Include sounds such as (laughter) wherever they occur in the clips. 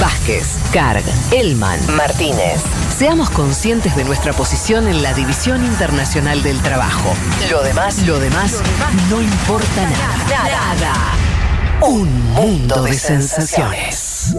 Vázquez, Carg, Elman, Martínez. Seamos conscientes de nuestra posición en la División Internacional del Trabajo. Lo demás, lo demás, no importa nada. Nada. Un mundo de sensaciones.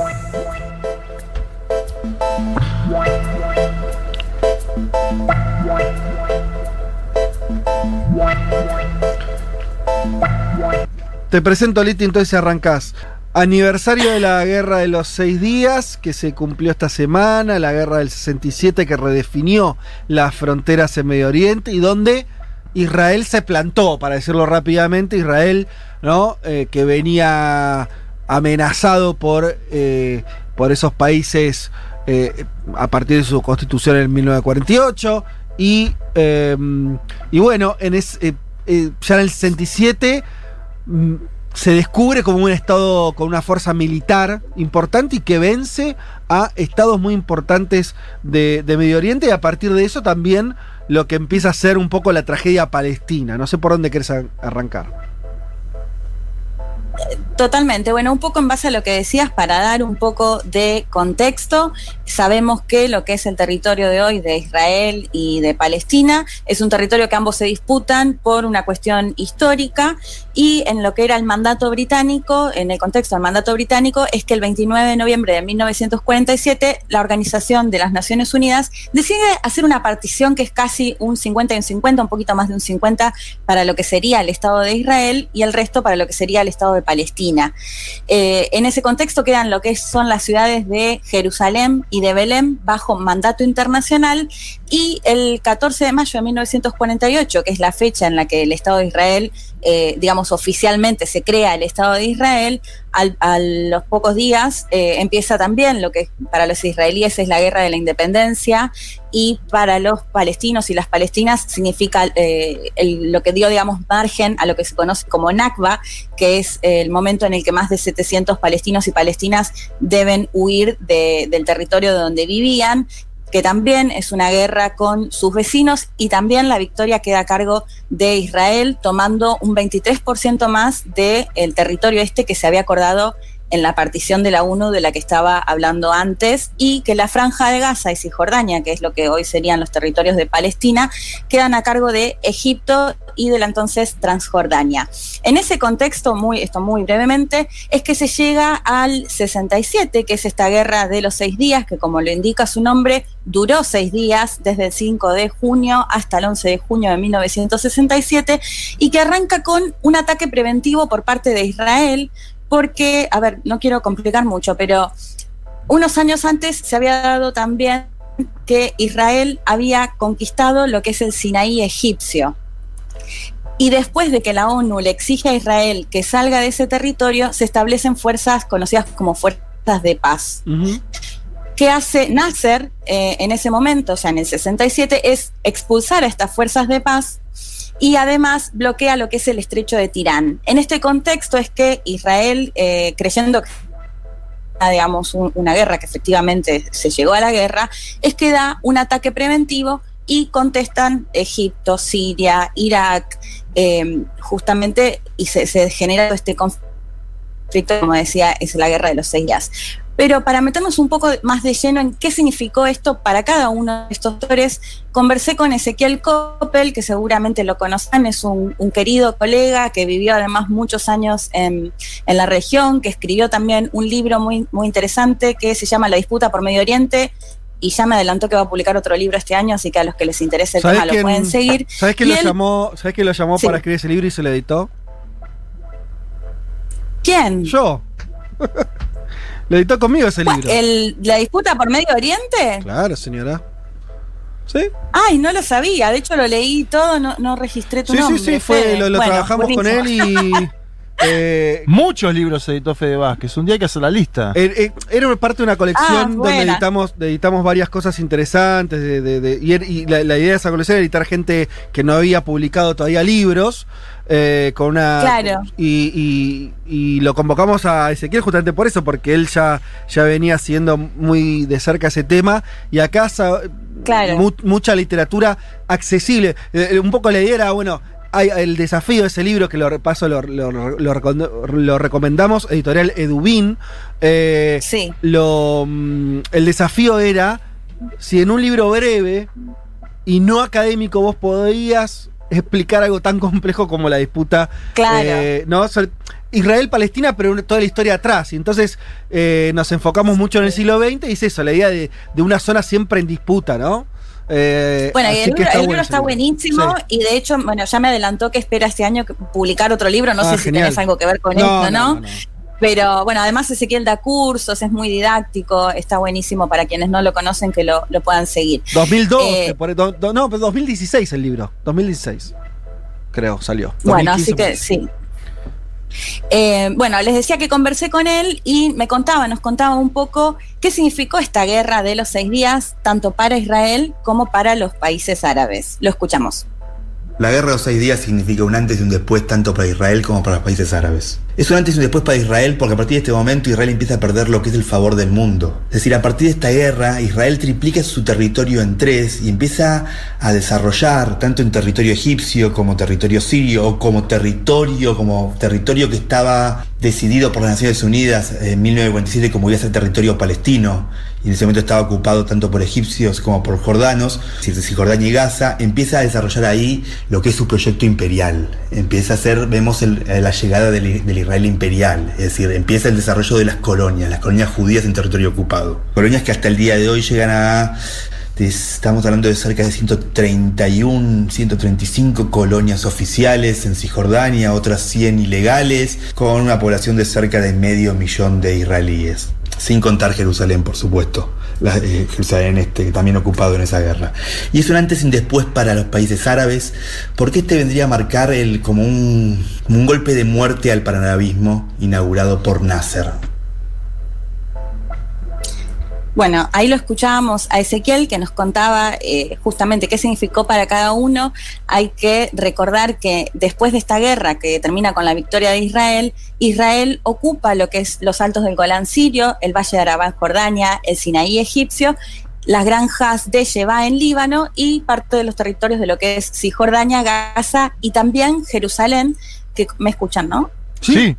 Te presento, Liti, entonces arrancás. Aniversario de la guerra de los seis días, que se cumplió esta semana, la guerra del 67, que redefinió las fronteras en Medio Oriente y donde Israel se plantó, para decirlo rápidamente, Israel, ¿no? Eh, que venía amenazado por, eh, por esos países eh, a partir de su constitución en 1948. Y, eh, y bueno, en es, ya en el 67 mm, se descubre como un estado con una fuerza militar importante y que vence a estados muy importantes de, Medio Oriente y a partir de eso también lo que empieza a ser un poco la tragedia palestina. No sé por dónde querés arrancar. Totalmente. Bueno, un poco en base a lo que decías, para dar un poco de contexto, sabemos que lo que es el territorio de hoy de Israel y de Palestina es un territorio que ambos se disputan por una cuestión histórica y en lo que era el mandato británico, en el contexto del mandato británico, es que el 29 de noviembre de 1947 la Organización de las Naciones Unidas decide hacer una partición que es casi un 50 y un 50, un poquito más de un 50 para lo que sería el Estado de Israel y el resto para lo que sería el Estado de Palestina. Eh, en ese contexto quedan lo que son las ciudades de Jerusalén y de Belén bajo mandato internacional y el 14 de mayo de 1948, que es la fecha en la que el Estado de Israel, eh, digamos, oficialmente se crea el Estado de Israel, al- a los pocos días eh, empieza también lo que para los israelíes es la guerra de la independencia y para los palestinos y las palestinas significa eh, lo que dio, digamos, margen a lo que se conoce como Nakba, que es eh, el momento en el que más de 700 palestinos y palestinas deben huir de- del territorio de donde vivían que también es una guerra con sus vecinos y también la victoria queda a cargo de Israel, tomando un 23% más del territorio este que se había acordado en la partición de la ONU de la que estaba hablando antes y que la franja de Gaza y Cisjordania, que es lo que hoy serían los territorios de Palestina, quedan a cargo de Egipto y de la entonces Transjordania. En ese contexto, muy, esto muy brevemente, es que se llega al 67, que es esta guerra de los seis días, que como lo indica su nombre, duró seis días, desde el 5 de junio hasta el 11 de junio de 1967, y que arranca con un ataque preventivo por parte de Israel, porque, a ver, no quiero complicar mucho, pero unos años antes se había dado también que Israel había conquistado lo que es el Sinaí egipcio. Y después de que la ONU le exige a Israel que salga de ese territorio, se establecen fuerzas conocidas como fuerzas de paz. Ujú. ¿Qué hace Nasser eh, en ese momento, o sea, en el 67, es expulsar a estas fuerzas de paz y además bloquea lo que es el estrecho de Tirán. En este contexto es que Israel, eh, creyendo que digamos, un- una guerra, que efectivamente se llegó a la guerra, es que da un ataque preventivo y contestan Egipto, Siria, Irak, eh, justamente, y se, se genera este conflicto, como decía, es la guerra de los seis días. Pero para meternos un poco más de lleno en qué significó esto para cada uno de estos actores, conversé con Ezequiel Coppel, que seguramente lo conocen, es un, un querido colega que vivió además muchos años en, en la región, que escribió también un libro muy, muy interesante que se llama La disputa por Medio Oriente, y ya me adelantó que va a publicar otro libro este año, así que a los que les interese el ¿Sabés tema lo pueden seguir. ¿Sabés quién Y lo él- llamó, ¿sabés quién lo llamó Sí. para escribir ese libro y se lo editó? ¿Quién? Yo. (laughs) lo editó conmigo ese libro. El, ¿La disputa por Medio Oriente? Claro, señora. ¿Sí? Ay, no lo sabía. De hecho, lo leí todo, no, no registré tu Sí, sí, nombre. sí, fue, lo, lo Bueno, trabajamos con él y. (laughs) eh, Muchos libros editó Fede Vázquez. Un día hay que hacer la lista. eh, eh, era parte de una colección Ah, donde editamos, editamos varias cosas interesantes. de- de- de- y er- y la, la idea de esa colección era editar gente que no había publicado todavía libros. eh, con una Claro. y, y- y lo convocamos a Ezequiel justamente por eso, porque él ya, ya venía siguiendo muy de cerca ese tema. Y acá sa- Claro. mu- mucha literatura accesible. Eh, un poco la idea era, bueno, hay el desafío, ese libro que lo repaso, lo, lo- lo recom- lo recomendamos, editorial Edubin. eh, Sí. lo, mm, el desafío era si en un libro breve y no académico vos podías explicar algo tan complejo como la disputa Claro. eh, ¿no? Israel-Palestina, pero toda la historia atrás. Y entonces eh, nos enfocamos mucho en el siglo XX y es eso, la idea de, de una zona siempre en disputa, ¿no? Eh, Bueno, el libro, el está buenísimo Sí. y de hecho, bueno, ya me adelantó que espera este año publicar otro libro, no Ah, sé si genial. tenés algo que ver con No, esto, no, ¿no? no, no. Pero bueno, además Ezequiel da cursos, es muy didáctico, está buenísimo para quienes no lo conocen que lo, lo puedan seguir. 2012, Eh, por- do- do- no, pero 2016 el libro. 2016. Creo, salió. Bueno, 2015 así que sí. Eh, bueno, les decía que conversé con él y me contaba, nos contaba un poco qué significó esta guerra de los seis días, tanto para Israel como para los países árabes. Lo escuchamos. La guerra de los seis días significa un antes y un después tanto para Israel como para los países árabes. Es un antes y un después para Israel porque a partir de este momento Israel empieza a perder lo que es el favor del mundo. Es decir, a partir de esta guerra Israel triplica su territorio en tres y empieza a desarrollar tanto en territorio egipcio como territorio sirio o como territorio, como territorio que estaba decidido por las Naciones Unidas en 1947 como iba a ser territorio palestino y en ese momento estaba ocupado tanto por egipcios como por jordanos, Cisjordania y Gaza, empieza a desarrollar ahí lo que es su proyecto imperial. Empieza a ser, vemos la llegada del, del Israel imperial, es decir, empieza el desarrollo de las colonias, las colonias judías en territorio ocupado. Colonias que hasta el día de hoy llegan a Estamos hablando de cerca de 131, 135 colonias oficiales en Cisjordania, otras 100 ilegales, con una población de cerca de medio millón de israelíes. Sin contar Jerusalén, por supuesto. La- eh, este, también ocupado en esa guerra. Y es un antes y un después para los países árabes, porque este vendría a marcar el, como, un, como un golpe de muerte al panarabismo inaugurado por Nasser. Bueno, ahí lo escuchábamos a Ezequiel que nos contaba eh, justamente qué significó para cada uno. Hay que recordar que después de esta guerra que termina con la victoria de Israel, Israel ocupa lo que es los altos del Golán sirio, el Valle de Arabá en Jordania, el Sinaí egipcio, las granjas de Sheba en Líbano y parte de los territorios de lo que es Cisjordania, Gaza y también Jerusalén, que me escuchan, ¿no? Sí.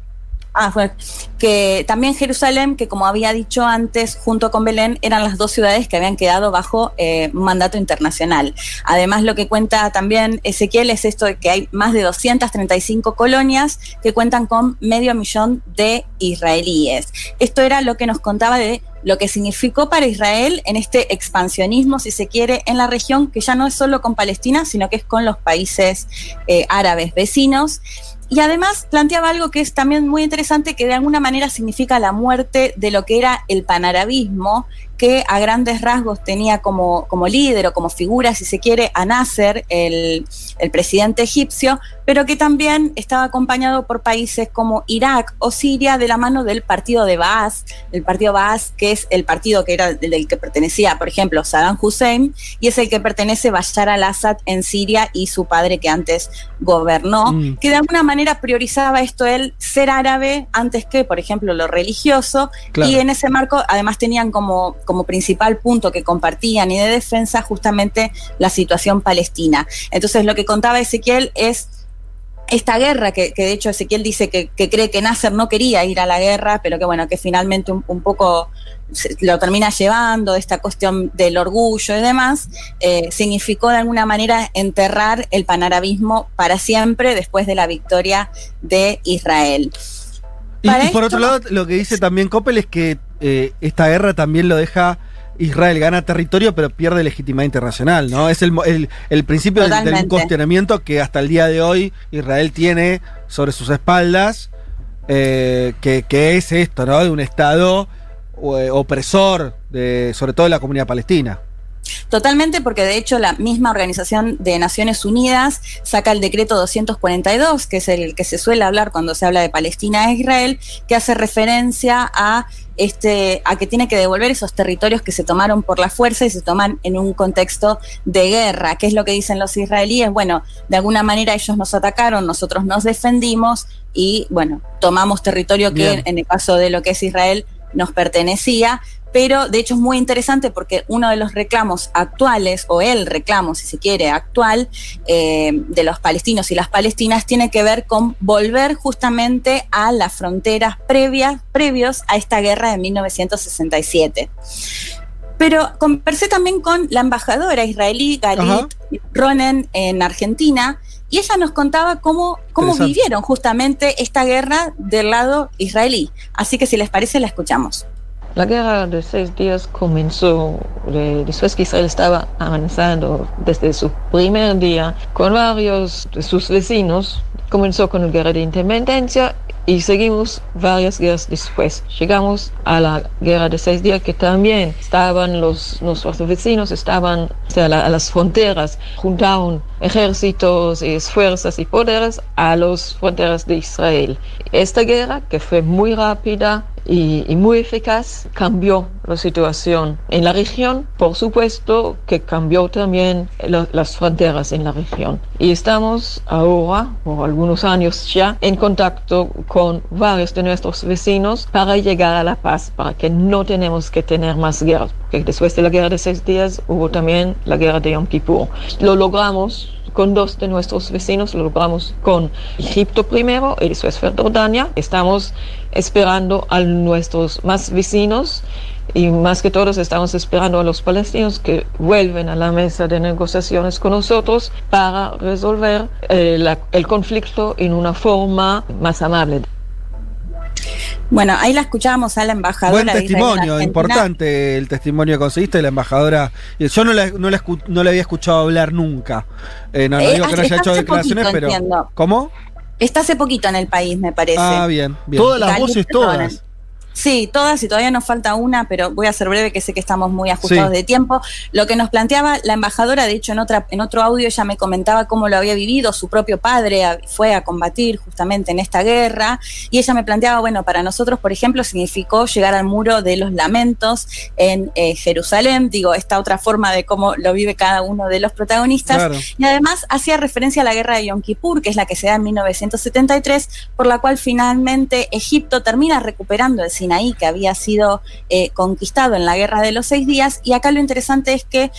Ah, fue que también Jerusalén, que como había dicho antes, junto con Belén, eran las dos ciudades que habían quedado bajo eh, mandato internacional. Además, lo que cuenta también Ezequiel es esto de que hay más de 235 colonias que cuentan con medio millón de israelíes. Esto era lo que nos contaba de lo que significó para Israel en este expansionismo, si se quiere, en la región, que ya no es solo con Palestina, sino que es con los países eh, árabes vecinos. Y además planteaba algo que es también muy interesante, que de alguna manera significa la muerte de lo que era el panarabismo, que a grandes rasgos tenía como, como líder o como figura, si se quiere, a Nasser, el, el presidente egipcio, pero que también estaba acompañado por países como Irak o Siria de la mano del partido de Baas, el partido Baas, que es el partido que era del que pertenecía, por ejemplo, Saddam Hussein, y es el que pertenece Bashar al-Assad en Siria y su padre que antes gobernó, Mm. que de alguna manera priorizaba esto el ser árabe antes que, por ejemplo, lo religioso, Claro. y en ese marco además tenían como, como principal punto que compartían y de defensa justamente la situación palestina. Entonces lo que contaba Ezequiel es esta guerra, que, que de hecho Ezequiel dice que, que cree que Nasser no quería ir a la guerra, pero que bueno, que finalmente un, un poco lo termina llevando, esta cuestión del orgullo y demás, eh, significó de alguna manera enterrar el panarabismo para siempre después de la victoria de Israel. Y, por otro lado, lo que dice también Coppel es que eh, esta guerra también lo deja. Israel gana territorio, pero pierde legitimidad internacional, ¿no? Es el, el, el principio del, del cuestionamiento que hasta el día de hoy Israel tiene sobre sus espaldas, eh, que, que es esto, ¿no? De un Estado eh, opresor, de, sobre todo de la comunidad palestina. Totalmente, porque de hecho la misma Organización de Naciones Unidas saca el decreto 242, que es el que se suele hablar cuando se habla de Palestina e Israel, que hace referencia a este a que tiene que devolver esos territorios que se tomaron por la fuerza y se toman en un contexto de guerra. ¿Qué es lo que dicen los israelíes? Bueno, de alguna manera ellos nos atacaron, nosotros nos defendimos y bueno, tomamos territorio que Bien. en el caso de lo que es Israel nos pertenecía, pero de hecho es muy interesante porque uno de los reclamos actuales, o el reclamo, si se quiere, actual eh, de los palestinos y las palestinas tiene que ver con volver justamente a las fronteras previas, previos a esta guerra de 1967. Pero conversé también con la embajadora israelí Galit Ronen en Argentina y ella nos contaba cómo, cómo vivieron justamente esta guerra del lado israelí. Así que si les parece, la escuchamos. La guerra de seis días comenzó después que Israel estaba avanzando desde su primer día con varios de sus vecinos. Comenzó con la guerra de independencia y seguimos varias guerras después. Llegamos a la guerra de seis días que también estaban los, nuestros vecinos, estaban a las fronteras, juntaron ejércitos y fuerzas y poderes a las fronteras de Israel. Esta guerra, que fue muy rápida, y, muy eficaz, cambió la situación en la región, por supuesto que cambió también las fronteras en la región. Y estamos ahora, por algunos años ya, en contacto con varios de nuestros vecinos para llegar a la paz, para que no tenemos que tener más guerras, porque después de la guerra de seis días hubo también la guerra de Yom Kippur. Lo logramos con dos de nuestros vecinos, lo logramos con Egipto primero y después Jordania. Estamos esperando a nuestros más vecinos y más que todos estamos esperando a los palestinos que vuelven a la mesa de negociaciones con nosotros para resolver eh, el conflicto en una forma más amable. Bueno, ahí la escuchábamos a la embajadora. Buen testimonio, importante el testimonio que conseguiste de la embajadora. Yo no la, no no había escuchado hablar nunca. Eh, no, eh, digo que no haya hecho declaraciones, pero. ¿Cómo? Está hace poquito en el país, me parece. Ah, bien, bien. Todas las voces, todas. Sí, todas y todavía nos falta una, pero voy a ser breve que sé que estamos muy ajustados de tiempo. Lo que nos planteaba la embajadora, de hecho en otra en otro audio ella me comentaba cómo lo había vivido, su propio padre fue a combatir justamente en esta guerra y ella me planteaba, bueno, para nosotros, por ejemplo, significó llegar al muro de los lamentos en eh, Jerusalén, digo, esta otra forma de cómo lo vive cada uno de los protagonistas y además hacía referencia a la guerra de Yom Kippur, que es la que se da en 1973, por la cual finalmente Egipto termina recuperando el que había sido eh, conquistado en la Guerra de los Seis Días. Y acá lo interesante es que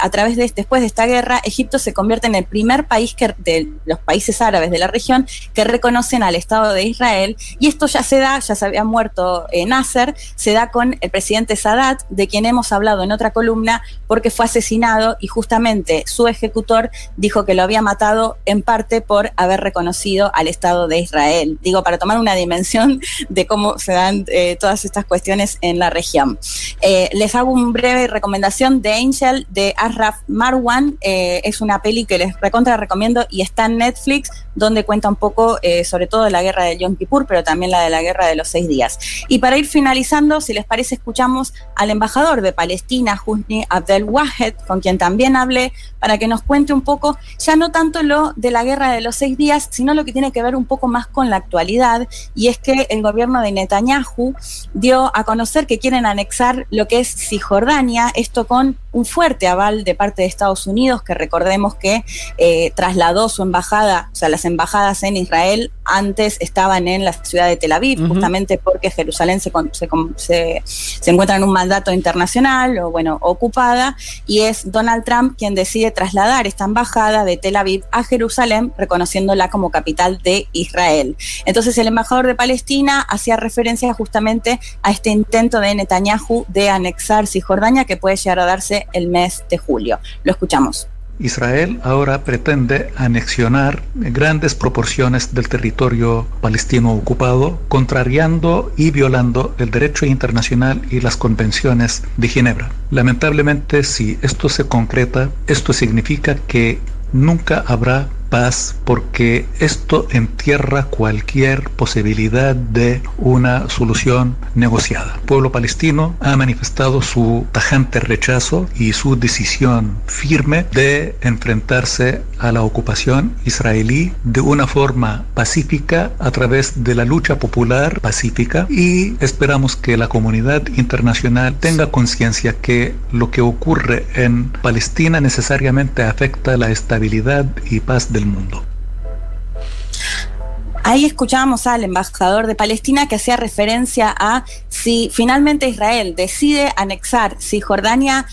a través de después de esta guerra, Egipto se convierte en el primer país de los países árabes de la región que reconocen al Estado de Israel. Y esto ya se da, ya se había muerto eh, Nasser, se da con el presidente Sadat, de quien hemos hablado en otra columna, porque fue asesinado y justamente su ejecutor dijo que lo había matado en parte por haber reconocido al Estado de Israel. Digo, para tomar una dimensión de cómo se dan eh, todas estas cuestiones en la región. Eh, les hago una breve recomendación de Angel de Arraf Marwan. Eh, es una peli que les recontra recomiendo y está en Netflix, donde cuenta un poco eh, sobre todo de la guerra de Yom Kippur, pero también la de la guerra de los seis días. Y para ir finalizando, si les parece, escuchamos al embajador de Palestina, Husni Abdel Wahed, con quien también hablé, para que nos cuente un poco, ya no tanto lo de la guerra de los seis días, sino lo que tiene que ver un poco más con la actualidad, y es que el gobierno de Netanyahu dio a conocer que quieren anexar lo que es Cisjordania, esto con un fuerte aval de parte de Estados Unidos, que recordemos que eh, trasladó su embajada, o sea, las embajadas en Israel antes estaban en la ciudad de Tel Aviv, justamente porque Jerusalén se, se, se, encuentra en un mandato internacional o, bueno, ocupada, y es Donald Trump quien decide trasladar esta embajada de Tel Aviv a Jerusalén, reconociéndola como capital de Israel. Entonces, el embajador de Palestina hacía referencia justamente a este intento de Netanyahu de anexar Cisjordania que puede llegar a darse el mes julio. Lo escuchamos. Israel ahora pretende anexionar grandes proporciones del territorio palestino ocupado, contrariando y violando el derecho internacional y las convenciones de Ginebra. Lamentablemente, si esto se concreta, esto significa que nunca habrá paz porque esto entierra cualquier posibilidad de una solución negociada. El pueblo palestino ha manifestado su tajante rechazo y su decisión firme de enfrentarse a la ocupación israelí de una forma pacífica a través de la lucha popular pacífica y esperamos que la comunidad internacional tenga conciencia que lo que ocurre en Palestina necesariamente afecta la estabilidad y paz de mundo. ahí escuchábamos al embajador de Palestina que hacía referencia a si finalmente Israel decide anexar Cisjordania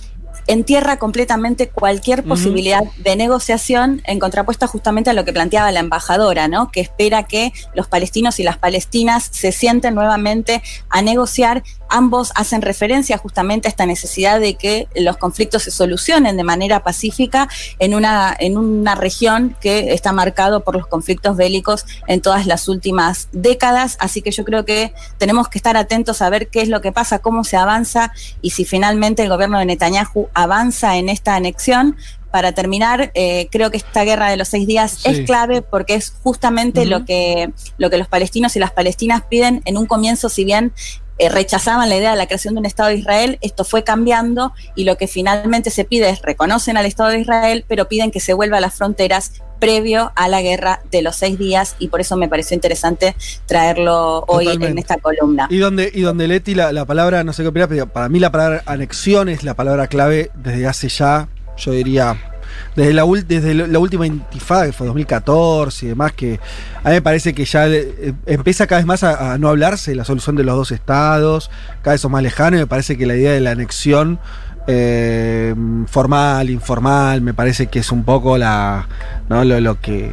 entierra completamente cualquier posibilidad de negociación en contrapuesta justamente a lo que planteaba la embajadora, ¿no? Que espera que los palestinos y las palestinas se sienten nuevamente a negociar. Ambos hacen referencia justamente a esta necesidad de que los conflictos se solucionen de manera pacífica en una, en una región que está marcado por los conflictos bélicos en todas las últimas décadas. Así que yo creo que tenemos que estar atentos a ver qué es lo que pasa, cómo se avanza y si finalmente el gobierno de Netanyahu avanza en esta anexión. Para terminar, eh, creo que esta guerra de los seis días Sí. es clave porque es justamente lo, que, lo que los palestinos y las palestinas piden en un comienzo, si bien eh, rechazaban la idea de la creación de un Estado de Israel, esto fue cambiando y lo que finalmente se pide es reconocen al Estado de Israel, pero piden que se vuelva a las fronteras previo a la guerra de los seis días y por eso me pareció interesante traerlo hoy Totalmente. en esta columna. Y donde, y donde Leti, la, la palabra, no sé qué opinas, pero para mí la palabra anexión es la palabra clave desde hace ya, yo diría, desde la, desde última intifada, que fue 2014 y demás, que a mí me parece que ya eh, empieza cada vez más a, a no hablarse de la solución de los dos estados, cada vez son más lejanos y me parece que la idea de la anexión eh, formal, informal, me parece que es un poco la, ¿no? lo, lo que,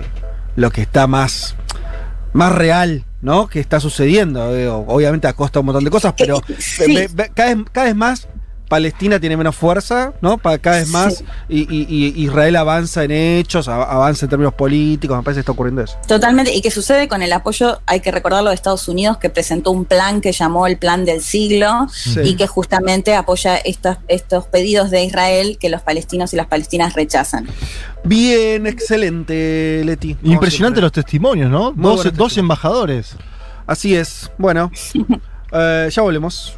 lo que está más más real, ¿no? Que está sucediendo. eh, obviamente a costa de un montón de cosas, pero Sí. cada, vez, cada vez más Palestina tiene menos fuerza, ¿no? Pa- Cada vez más Sí. y, y- y Israel avanza en hechos, avanza en términos políticos, me parece que está ocurriendo eso. Totalmente, y que sucede con el apoyo, hay que recordarlo, de Estados Unidos, que presentó un plan que llamó el Plan del Siglo Sí. y que justamente apoya estos, estos pedidos de Israel que los palestinos y las palestinas rechazan. Bien, excelente, Leti. Impresionante los testimonios, ¿no? Dos, dos embajadores. Así es. Bueno, (laughs) eh, ya volvemos.